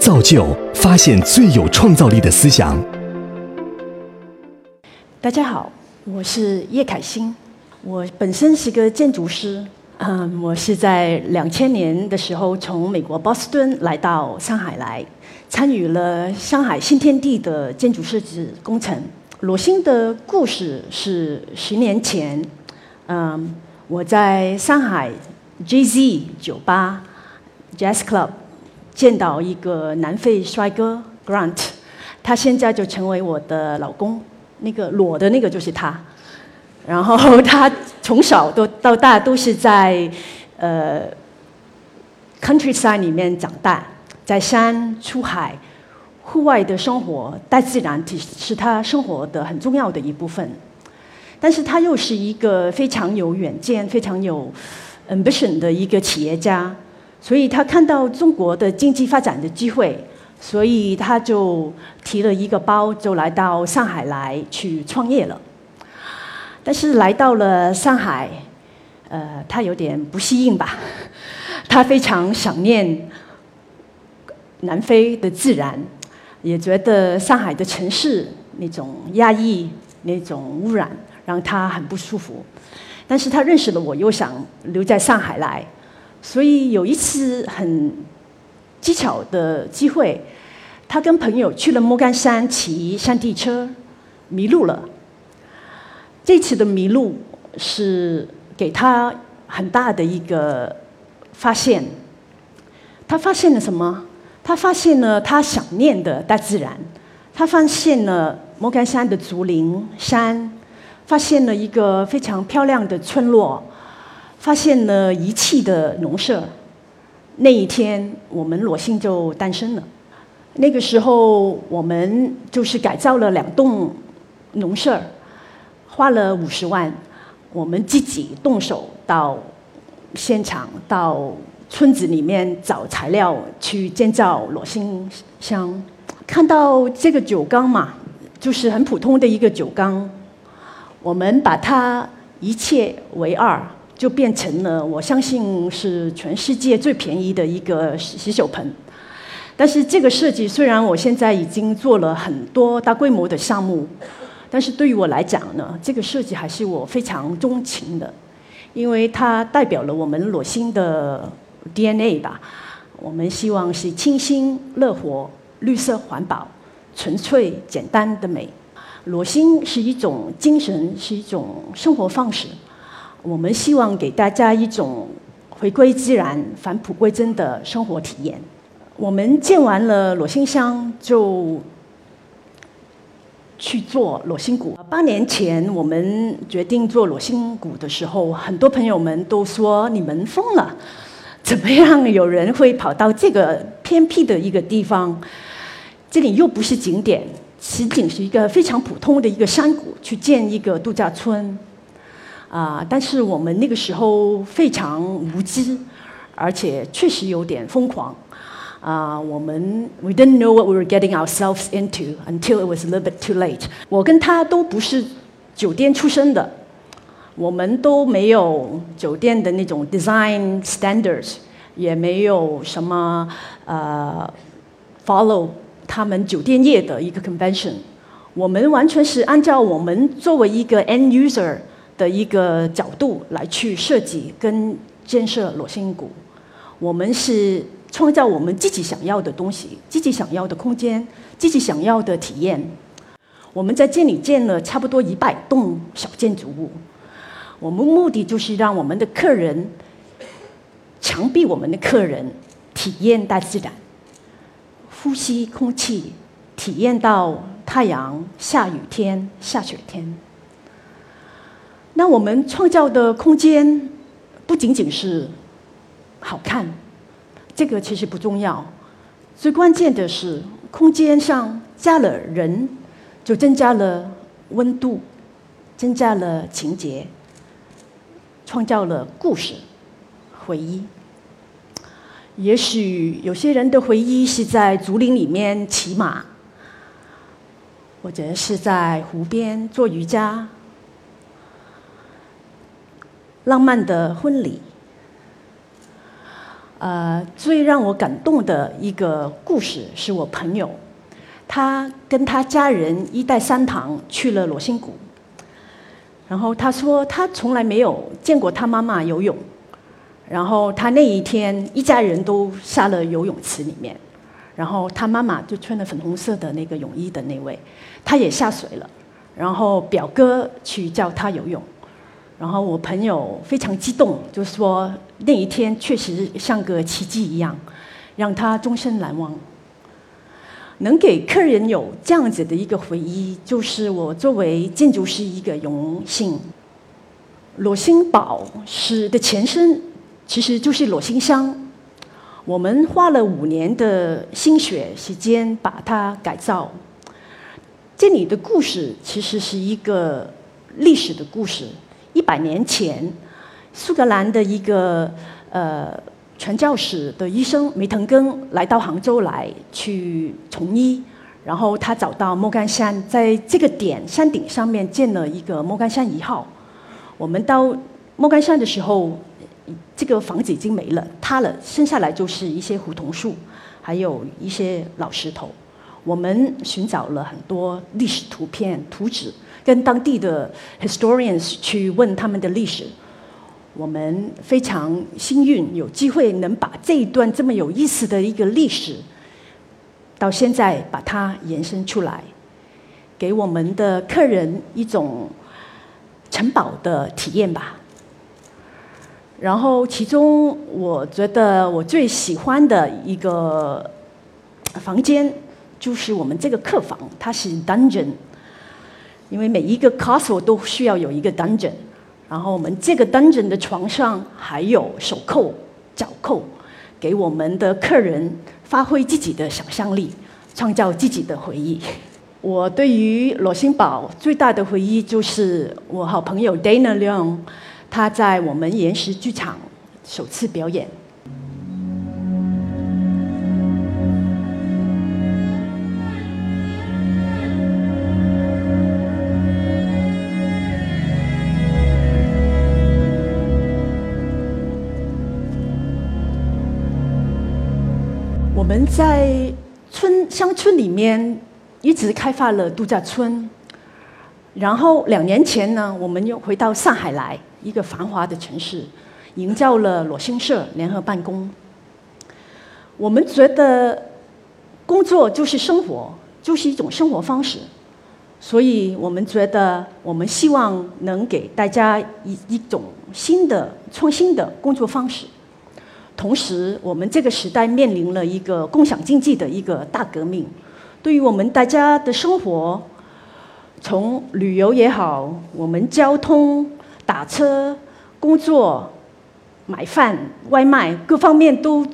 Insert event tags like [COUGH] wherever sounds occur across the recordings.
造就发现最有创造力的思想。大家好，我是叶凯欣，我本身是个建筑师。嗯，我是在两千年的时候从美国波士顿来到上海来，参与了上海新天地的建筑设计工程。裸心的故事是十年前，嗯，我在上海 JZ 酒吧 Jazz Club 见到一个南非帅哥 Grant，他现在就成为我的老公。那个裸的那个就是他。然后 [LAUGHS] 他从小都到大都是在呃 countryside 里面长大，在山出海，户外的生活，大自然是他生活的很重要的一部分。但是他又是一个非常有远见、非常有 ambition 的一个企业家，所以他看到中国的经济发展的机会，所以他就提了一个包，就来到上海来去创业了。但是来到了上海，呃，他有点不适应吧？他非常想念南非的自然，也觉得上海的城市那种压抑、那种污染让他很不舒服。但是他认识了我，又想留在上海来，所以有一次很技巧的机会，他跟朋友去了莫干山骑山地车，迷路了。这次的迷路是给他很大的一个发现。他发现了什么？他发现了他想念的大自然。他发现了莫干山的竹林山，发现了一个非常漂亮的村落，发现了遗弃的农舍。那一天，我们裸心就诞生了。那个时候，我们就是改造了两栋农舍。花了五十万，我们自己动手到现场，到村子里面找材料去建造裸心箱。看到这个酒缸嘛，就是很普通的一个酒缸，我们把它一切为二，就变成了我相信是全世界最便宜的一个洗手盆。但是这个设计虽然我现在已经做了很多大规模的项目。但是对于我来讲呢，这个设计还是我非常钟情的，因为它代表了我们裸心的 DNA 吧。我们希望是清新、乐活、绿色、环保、纯粹、简单的美。裸心是一种精神，是一种生活方式。我们希望给大家一种回归自然、返璞归真的生活体验。我们建完了裸心乡就。去做裸心谷。八年前我们决定做裸心谷的时候，很多朋友们都说你们疯了，怎么样有人会跑到这个偏僻的一个地方？这里又不是景点，实景是一个非常普通的一个山谷，去建一个度假村。啊！但是我们那个时候非常无知，而且确实有点疯狂。啊，我们 we didn't know what we were getting ourselves into until it was a little bit too late。我跟他都不是酒店出身的，我们都没有酒店的那种 design standards，也没有什么呃 follow 他们酒店业的一个 convention。我们完全是按照我们作为一个 end user 的一个角度来去设计跟建设裸心谷。我们是。创造我们自己想要的东西，自己想要的空间，自己想要的体验。我们在这里建了差不多一百栋小建筑物。我们目的就是让我们的客人，强逼我们的客人体验大自然，呼吸空气，体验到太阳、下雨天、下雪天。那我们创造的空间不仅仅是好看。这个其实不重要，最关键的是空间上加了人，就增加了温度，增加了情节，创造了故事、回忆。也许有些人的回忆是在竹林里面骑马，或者是在湖边做瑜伽，浪漫的婚礼。呃，最让我感动的一个故事是我朋友，他跟他家人一带三堂去了罗星谷，然后他说他从来没有见过他妈妈游泳，然后他那一天一家人都下了游泳池里面，然后他妈妈就穿了粉红色的那个泳衣的那位，他也下水了，然后表哥去教他游泳。然后我朋友非常激动，就说那一天确实像个奇迹一样，让他终身难忘。能给客人有这样子的一个回忆，就是我作为建筑师一个荣幸。裸心堡是的前身，其实就是裸心乡。我们花了五年的心血时间把它改造。这里的故事其实是一个历史的故事。一百年前，苏格兰的一个呃传教士的医生梅腾根来到杭州来去从医，然后他找到莫干山，在这个点山顶上面建了一个莫干山一号。我们到莫干山的时候，这个房子已经没了，塌了，剩下来就是一些梧桐树，还有一些老石头。我们寻找了很多历史图片、图纸。跟当地的 historians 去问他们的历史，我们非常幸运有机会能把这一段这么有意思的一个历史，到现在把它延伸出来，给我们的客人一种城堡的体验吧。然后其中我觉得我最喜欢的一个房间就是我们这个客房，它是 dungeon。因为每一个 castle 都需要有一个 dungeon，然后我们这个 dungeon 的床上还有手扣、脚扣，给我们的客人发挥自己的想象力，创造自己的回忆。我对于罗新堡最大的回忆就是我好朋友 Dana Leon，他在我们岩石剧场首次表演。我们在村乡村里面一直开发了度假村，然后两年前呢，我们又回到上海来，一个繁华的城市，营造了裸心社联合办公。我们觉得工作就是生活，就是一种生活方式，所以我们觉得我们希望能给大家一一种新的创新的工作方式。同时，我们这个时代面临了一个共享经济的一个大革命，对于我们大家的生活，从旅游也好，我们交通、打车、工作、买饭、外卖各方面都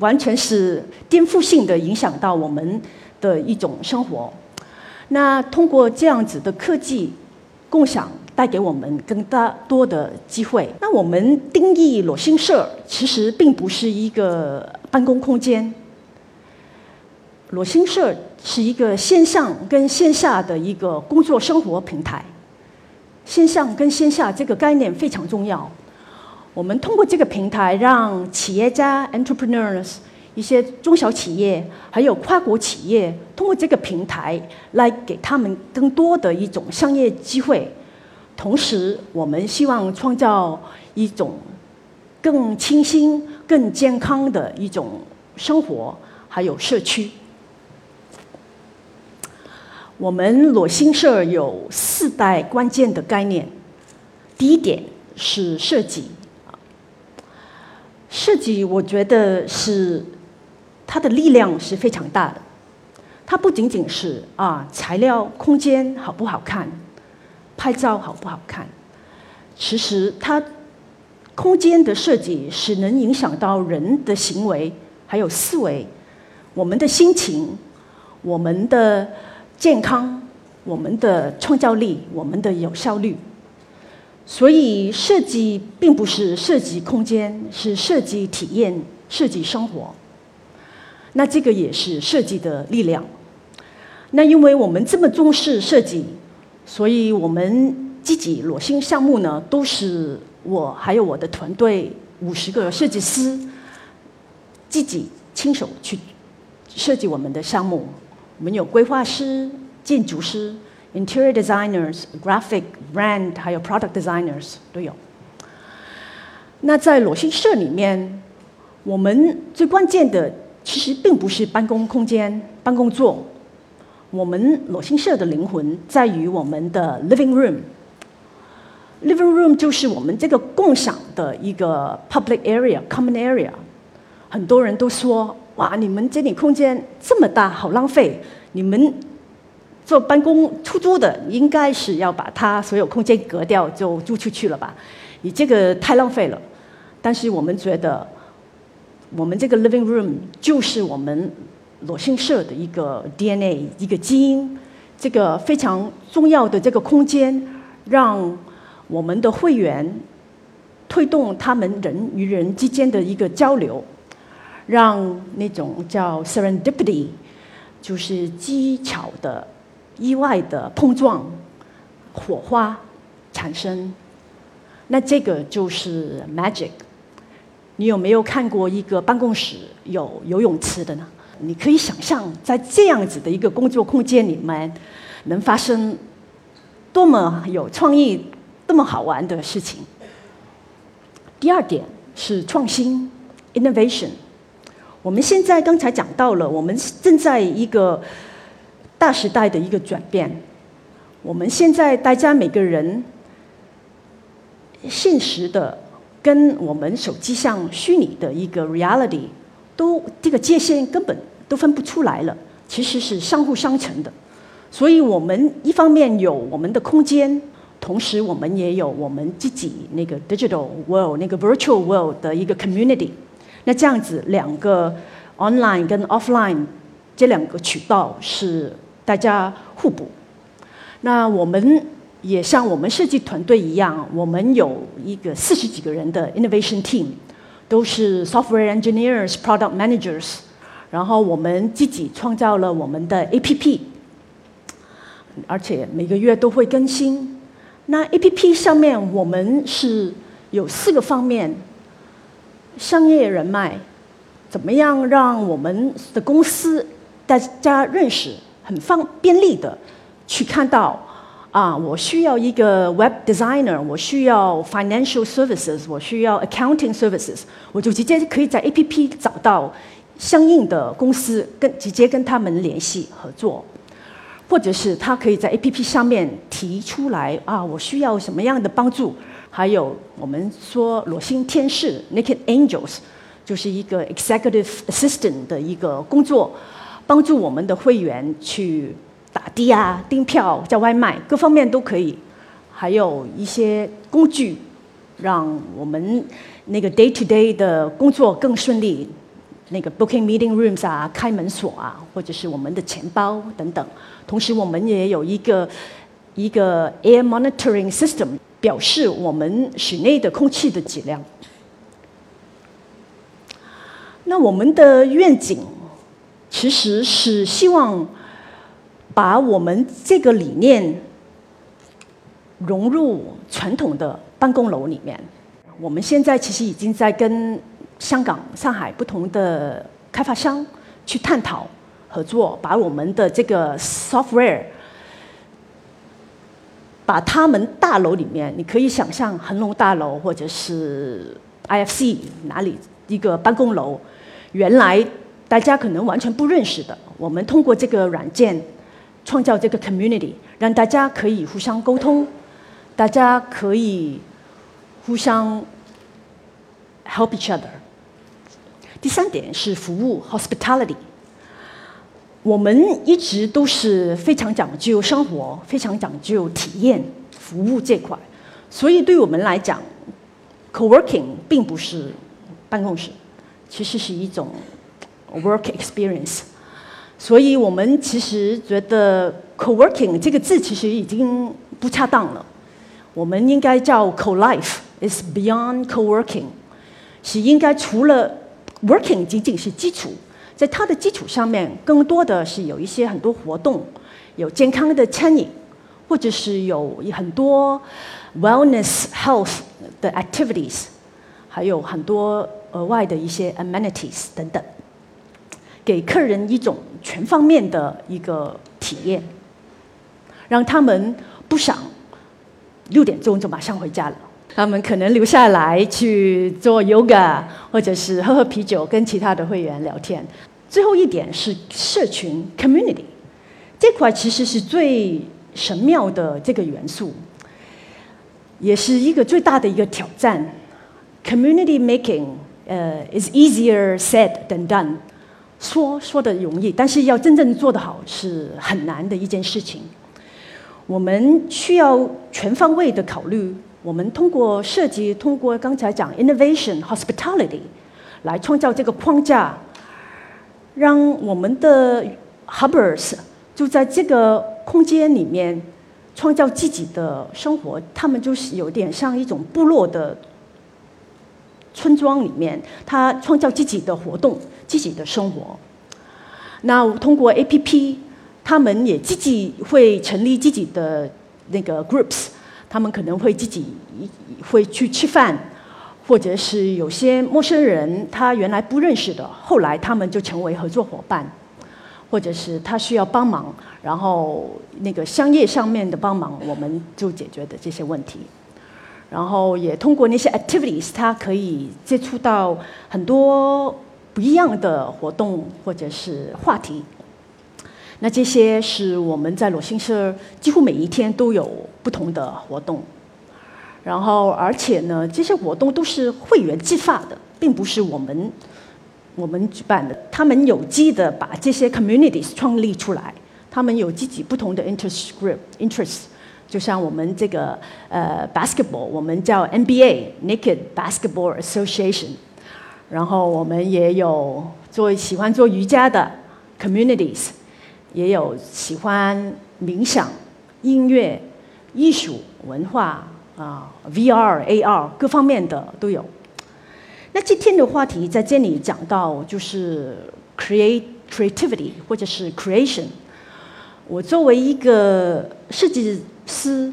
完全是颠覆性的影响到我们的一种生活。那通过这样子的科技共享。带给我们更大多的机会。那我们定义裸心社，其实并不是一个办公空间。裸心社是一个线上跟线下的一个工作生活平台。线上跟线下这个概念非常重要。我们通过这个平台，让企业家 （entrepreneurs）、一些中小企业，还有跨国企业，通过这个平台来给他们更多的一种商业机会。同时，我们希望创造一种更清新、更健康的一种生活，还有社区。我们裸心社有四代关键的概念。第一点是设计，设计我觉得是它的力量是非常大的。它不仅仅是啊材料、空间好不好看。拍照好不好看？其实它空间的设计是能影响到人的行为，还有思维，我们的心情，我们的健康，我们的创造力，我们的有效率。所以设计并不是设计空间，是设计体验，设计生活。那这个也是设计的力量。那因为我们这么重视设计。所以我们自己裸心项目呢，都是我还有我的团队五十个设计师自己亲手去设计我们的项目。我们有规划师、建筑师、interior designers、graphic brand，还有 product designers 都有。那在裸心社里面，我们最关键的其实并不是办公空间、办公桌。我们裸心社的灵魂在于我们的 living room。living room 就是我们这个共享的一个 public area、common area。很多人都说：“哇，你们这里空间这么大，好浪费！你们做办公出租的，应该是要把它所有空间隔掉，就租出去了吧？你这个太浪费了。”但是我们觉得，我们这个 living room 就是我们。裸心社的一个 DNA，一个基因，这个非常重要的这个空间，让我们的会员推动他们人与人之间的一个交流，让那种叫 serendipity，就是机巧的、意外的碰撞、火花产生。那这个就是 magic。你有没有看过一个办公室有游泳池的呢？你可以想象，在这样子的一个工作空间里面，能发生多么有创意、多么好玩的事情。第二点是创新 （innovation）。我们现在刚才讲到了，我们正在一个大时代的一个转变。我们现在大家每个人现实的跟我们手机上虚拟的一个 reality。都这个界限根本都分不出来了，其实是相互相成的。所以我们一方面有我们的空间，同时我们也有我们自己那个 digital world、那个 virtual world 的一个 community。那这样子，两个 online 跟 offline 这两个渠道是大家互补。那我们也像我们设计团队一样，我们有一个四十几个人的 innovation team。都是 software engineers、product managers，然后我们自己创造了我们的 APP，而且每个月都会更新。那 APP 上面我们是有四个方面：商业人脉，怎么样让我们的公司大家认识，很方便利的去看到。啊，我需要一个 web designer，我需要 financial services，我需要 accounting services，我就直接可以在 A P P 找到相应的公司，跟直接跟他们联系合作，或者是他可以在 A P P 上面提出来啊，我需要什么样的帮助？还有我们说裸心天使 naked angels，就是一个 executive assistant 的一个工作，帮助我们的会员去。打的啊，订票、叫外卖，各方面都可以。还有一些工具，让我们那个 day to day 的工作更顺利。那个 booking meeting rooms 啊，开门锁啊，或者是我们的钱包等等。同时，我们也有一个一个 air monitoring system，表示我们室内的空气的质量。那我们的愿景其实是希望。把我们这个理念融入传统的办公楼里面。我们现在其实已经在跟香港、上海不同的开发商去探讨合作，把我们的这个 software，把他们大楼里面，你可以想象恒隆大楼或者是 IFC 哪里一个办公楼，原来大家可能完全不认识的，我们通过这个软件。创造这个 community，让大家可以互相沟通，大家可以互相 help each other。第三点是服务 hospitality。我们一直都是非常讲究生活，非常讲究体验服务这块，所以对我们来讲，co-working 并不是办公室，其实是一种 work experience。所以我们其实觉得 co-working 这个字其实已经不恰当了，我们应该叫 co-life，is beyond co-working，是应该除了 working 仅仅是基础，在它的基础上面，更多的是有一些很多活动，有健康的餐饮，或者是有很多 wellness health 的 activities，还有很多额外的一些 amenities 等等，给客人一种全方面的一个体验，让他们不想六点钟就马上回家了。他们可能留下来去做 yoga，或者是喝喝啤酒，跟其他的会员聊天。最后一点是社群 community，这块其实是最神妙的这个元素，也是一个最大的一个挑战。Community making，呃，is easier said than done。说说的容易，但是要真正做得好是很难的一件事情。我们需要全方位的考虑。我们通过设计，通过刚才讲 innovation hospitality，来创造这个框架，让我们的 hubbers 就在这个空间里面创造自己的生活。他们就是有点像一种部落的村庄里面，他创造自己的活动、自己的生活。那通过 APP，他们也自己会成立自己的那个 groups。他们可能会自己会去吃饭，或者是有些陌生人他原来不认识的，后来他们就成为合作伙伴，或者是他需要帮忙，然后那个商业上面的帮忙，我们就解决的这些问题。然后也通过那些 activities，他可以接触到很多不一样的活动或者是话题。那这些是我们在裸心社几乎每一天都有不同的活动，然后而且呢，这些活动都是会员自发的，并不是我们我们举办的。他们有机的把这些 communities 创立出来，他们有自己不同的 interest group interest，就像我们这个呃 basketball，我们叫 NBA Naked Basketball Association，然后我们也有做喜欢做瑜伽的 communities。也有喜欢冥想、音乐、艺术、文化啊，VR、AR 各方面的都有。那今天的话题在这里讲到就是 create creativity 或者是 creation。我作为一个设计师，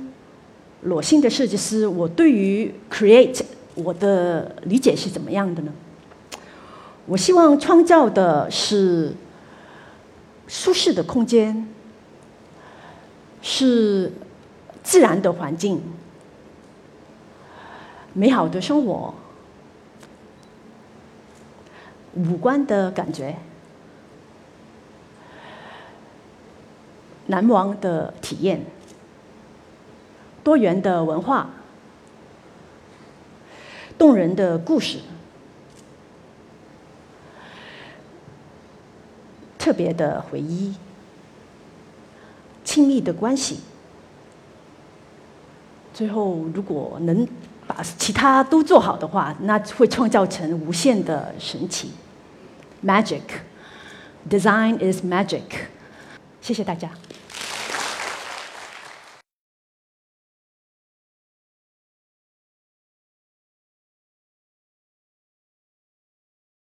裸心的设计师，我对于 create 我的理解是怎么样的呢？我希望创造的是。舒适的空间，是自然的环境，美好的生活，五官的感觉，难忘的体验，多元的文化，动人的故事。特别的回忆，亲密的关系，最后如果能把其他都做好的话，那会创造成无限的神奇，magic，design is magic。谢谢大家。